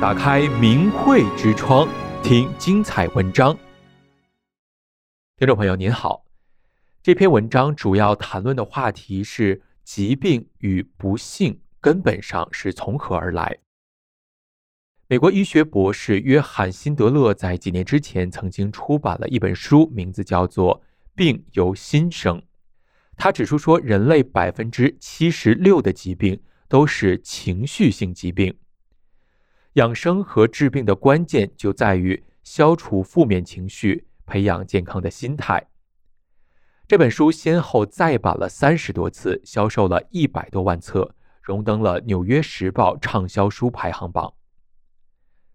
打开明慧之窗，听精彩文章。听众朋友您好，这篇文章主要谈论的话题是疾病与不幸根本上是从何而来。美国医学博士约翰·辛德勒在几年之前曾经出版了一本书，名字叫做《病由心生》。他指出说，人类百分之七十六的疾病都是情绪性疾病。养生和治病的关键就在于消除负面情绪，培养健康的心态。这本书先后再版了三十多次，销售了一百多万册，荣登了《纽约时报》畅销书排行榜。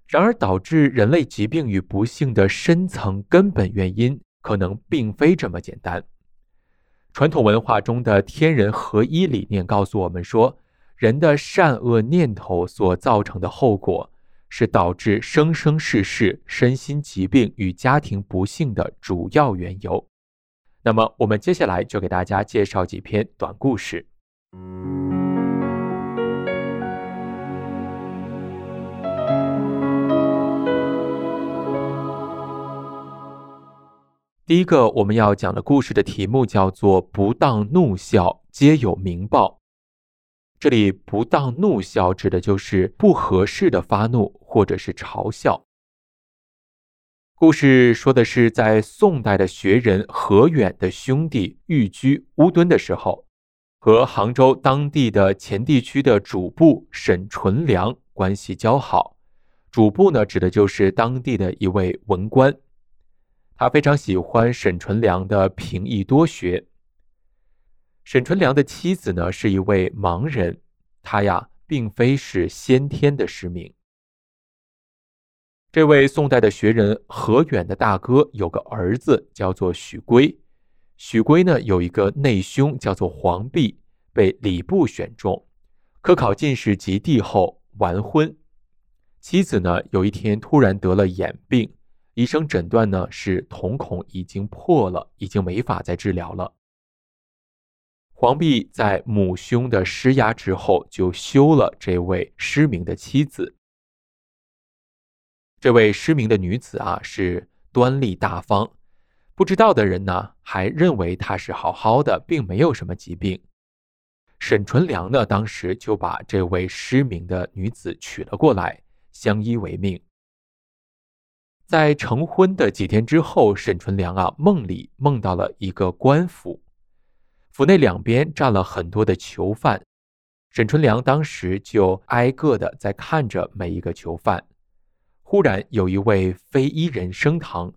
然而，导致人类疾病与不幸的深层根本原因，可能并非这么简单。传统文化中的天人合一理念告诉我们说，人的善恶念头所造成的后果，是导致生生世世身心疾病与家庭不幸的主要缘由。那么，我们接下来就给大家介绍几篇短故事。第一个我们要讲的故事的题目叫做“不当怒笑皆有明报”。这里“不当怒笑”指的就是不合适的发怒或者是嘲笑。故事说的是在宋代的学人何远的兄弟寓居乌敦的时候，和杭州当地的前地区的主簿沈纯良关系交好。主簿呢，指的就是当地的一位文官。他非常喜欢沈纯良的平易多学。沈纯良的妻子呢，是一位盲人，他呀并非是先天的失明。这位宋代的学人何远的大哥有个儿子叫做许圭，许圭呢有一个内兄叫做黄弼，被礼部选中，科考进士及第后完婚。妻子呢有一天突然得了眼病。医生诊断呢是瞳孔已经破了，已经没法再治疗了。黄弼在母兄的施压之后，就休了这位失明的妻子。这位失明的女子啊，是端丽大方，不知道的人呢还认为她是好好的，并没有什么疾病。沈纯良呢，当时就把这位失明的女子娶了过来，相依为命。在成婚的几天之后，沈纯良啊梦里梦到了一个官府，府内两边站了很多的囚犯，沈春良当时就挨个的在看着每一个囚犯。忽然有一位非衣人升堂，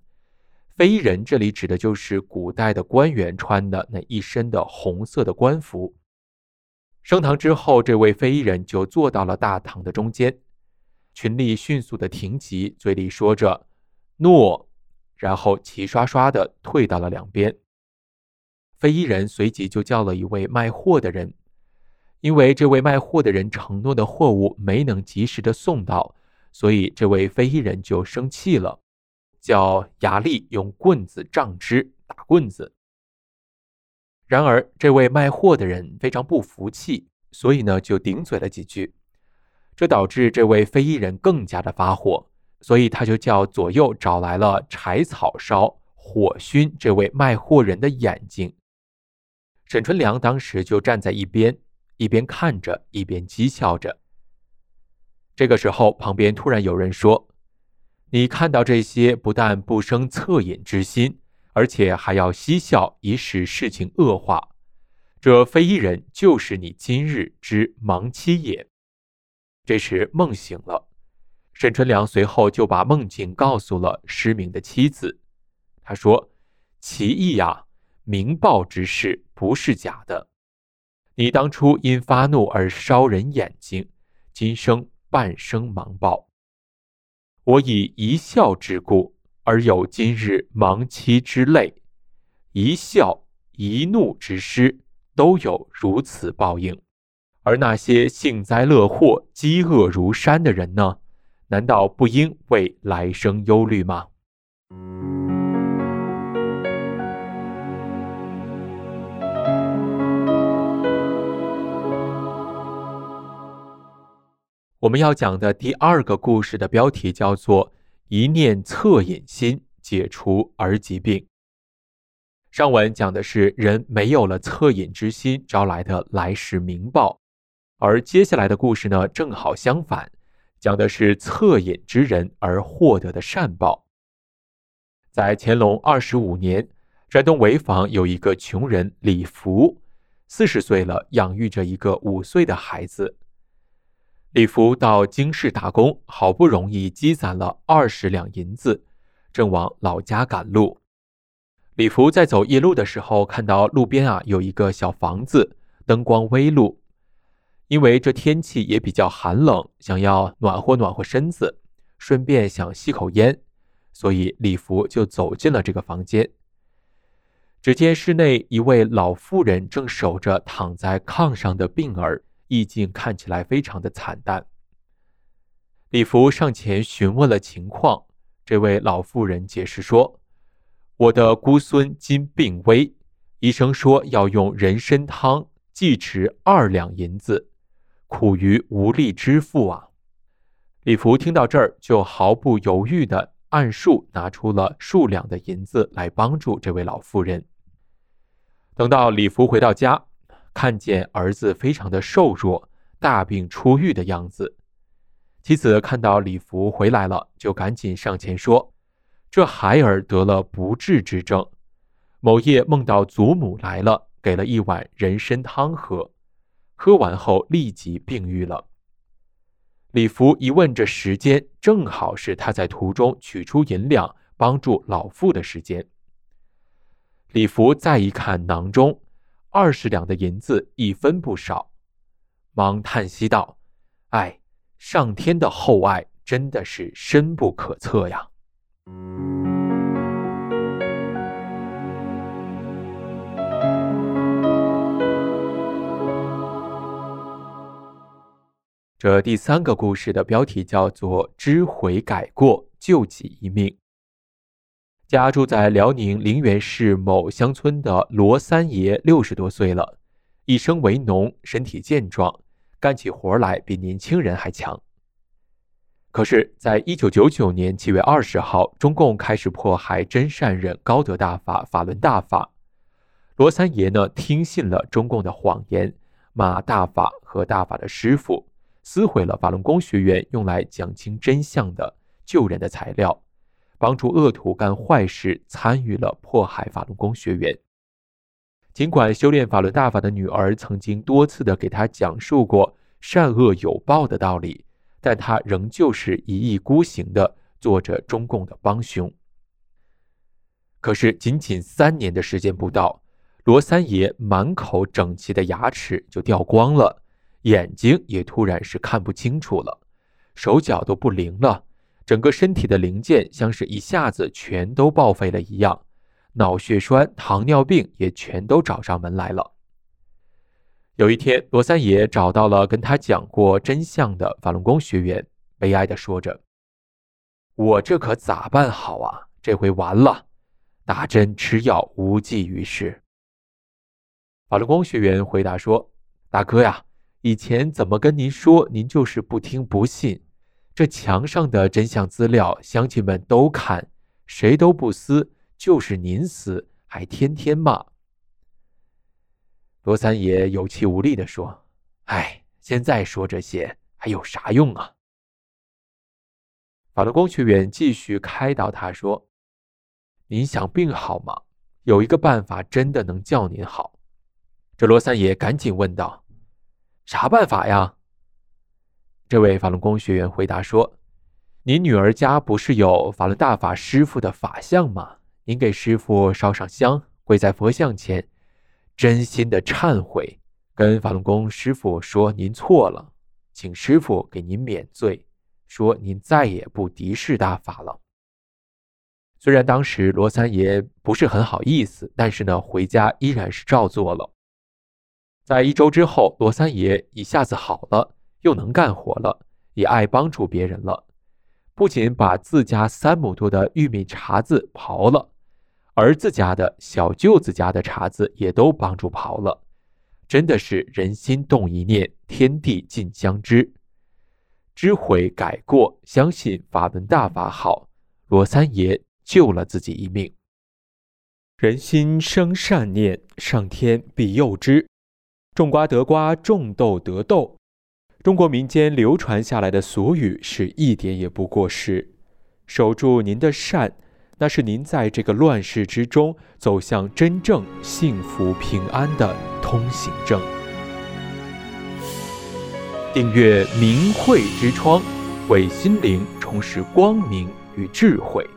非衣人这里指的就是古代的官员穿的那一身的红色的官服。升堂之后，这位非衣人就坐到了大堂的中间，群吏迅速的停集，嘴里说着。诺，然后齐刷刷的退到了两边。非衣人随即就叫了一位卖货的人，因为这位卖货的人承诺的货物没能及时的送到，所以这位非衣人就生气了，叫牙利用棍子杖之，打棍子。然而这位卖货的人非常不服气，所以呢就顶嘴了几句，这导致这位非衣人更加的发火。所以他就叫左右找来了柴草烧，火熏这位卖货人的眼睛。沈春良当时就站在一边，一边看着，一边讥笑着。这个时候，旁边突然有人说：“你看到这些，不但不生恻隐之心，而且还要嬉笑，以使事情恶化。这非一人就是你今日之盲妻也。”这时梦醒了。沈春良随后就把梦境告诉了失明的妻子，他说：“其意呀，明报之事不是假的。你当初因发怒而烧人眼睛，今生半生盲报。我以一笑之故，而有今日盲妻之泪。一笑一怒之失，都有如此报应。而那些幸灾乐祸、饥饿如山的人呢？”难道不应为来生忧虑吗？我们要讲的第二个故事的标题叫做“一念恻隐心，解除儿疾病”。上文讲的是人没有了恻隐之心招来的来世冥报，而接下来的故事呢，正好相反，讲的是恻隐之人而获得的善报。在乾隆二十五年，山东潍坊有一个穷人李福。四十岁了，养育着一个五岁的孩子。李福到京市打工，好不容易积攒了二十两银子，正往老家赶路。李福在走夜路的时候，看到路边啊有一个小房子，灯光微露。因为这天气也比较寒冷，想要暖和暖和身子，顺便想吸口烟，所以李福就走进了这个房间。只见室内一位老妇人正守着躺在炕上的病儿，意境看起来非常的惨淡。李福上前询问了情况，这位老妇人解释说：“我的姑孙今病危，医生说要用人参汤计值二两银子，苦于无力支付啊。”李福听到这儿，就毫不犹豫地按数拿出了数两的银子来帮助这位老妇人。等到李福回到家，看见儿子非常的瘦弱，大病初愈的样子。妻子看到李福回来了，就赶紧上前说：“这孩儿得了不治之症，某夜梦到祖母来了，给了一碗人参汤喝，喝完后立即病愈了。”李福一问这时间，正好是他在途中取出银两帮助老妇的时间。李福再一看囊中，二十两的银子一分不少，忙叹息道：“哎，上天的厚爱真的是深不可测呀！”这第三个故事的标题叫做“知悔改过，救己一命”。家住在辽宁凌源市某乡村的罗三爷六十多岁了，一生为农，身体健壮，干起活来比年轻人还强。可是，在一九九九年七月二十号，中共开始迫害真善忍高德大法法轮大法，罗三爷呢听信了中共的谎言，骂大法和大法的师傅，撕毁了法轮功学员用来讲清真相的救人的材料。帮助恶徒干坏事，参与了迫害法轮功学员。尽管修炼法轮大法的女儿曾经多次的给他讲述过善恶有报的道理，但他仍旧是一意孤行的做着中共的帮凶。可是仅仅三年的时间不到，罗三爷满口整齐的牙齿就掉光了，眼睛也突然是看不清楚了，手脚都不灵了。整个身体的零件像是一下子全都报废了一样，脑血栓、糖尿病也全都找上门来了。有一天，罗三爷找到了跟他讲过真相的法轮功学员，悲哀地说着：“我这可咋办好啊？这回完了，打针吃药无济于事。”法轮功学员回答说：“大哥呀，以前怎么跟您说，您就是不听不信。”这墙上的真相资料，乡亲们都看，谁都不撕，就是您撕，还天天骂。罗三爷有气无力地说：“哎，现在说这些还有啥用啊？”法轮功学员继续开导他说：“您想病好吗？有一个办法真的能叫您好。”这罗三爷赶紧问道：“啥办法呀？”这位法轮功学员回答说：“您女儿家不是有法轮大法师傅的法像吗？您给师傅烧上香，跪在佛像前，真心的忏悔，跟法轮功师傅说您错了，请师傅给您免罪，说您再也不敌视大法了。”虽然当时罗三爷不是很好意思，但是呢，回家依然是照做了。在一周之后，罗三爷一下子好了。又能干活了，也爱帮助别人了。不仅把自家三亩多的玉米茬子刨了，儿子家的小舅子家的茬子也都帮助刨了。真的是人心动一念，天地尽将知。知悔改过，相信法门大法好，罗三爷救了自己一命。人心生善念，上天必佑之。种瓜得瓜，种豆得豆。中国民间流传下来的俗语是一点也不过时。守住您的善，那是您在这个乱世之中走向真正幸福平安的通行证。订阅明慧之窗，为心灵充实光明与智慧。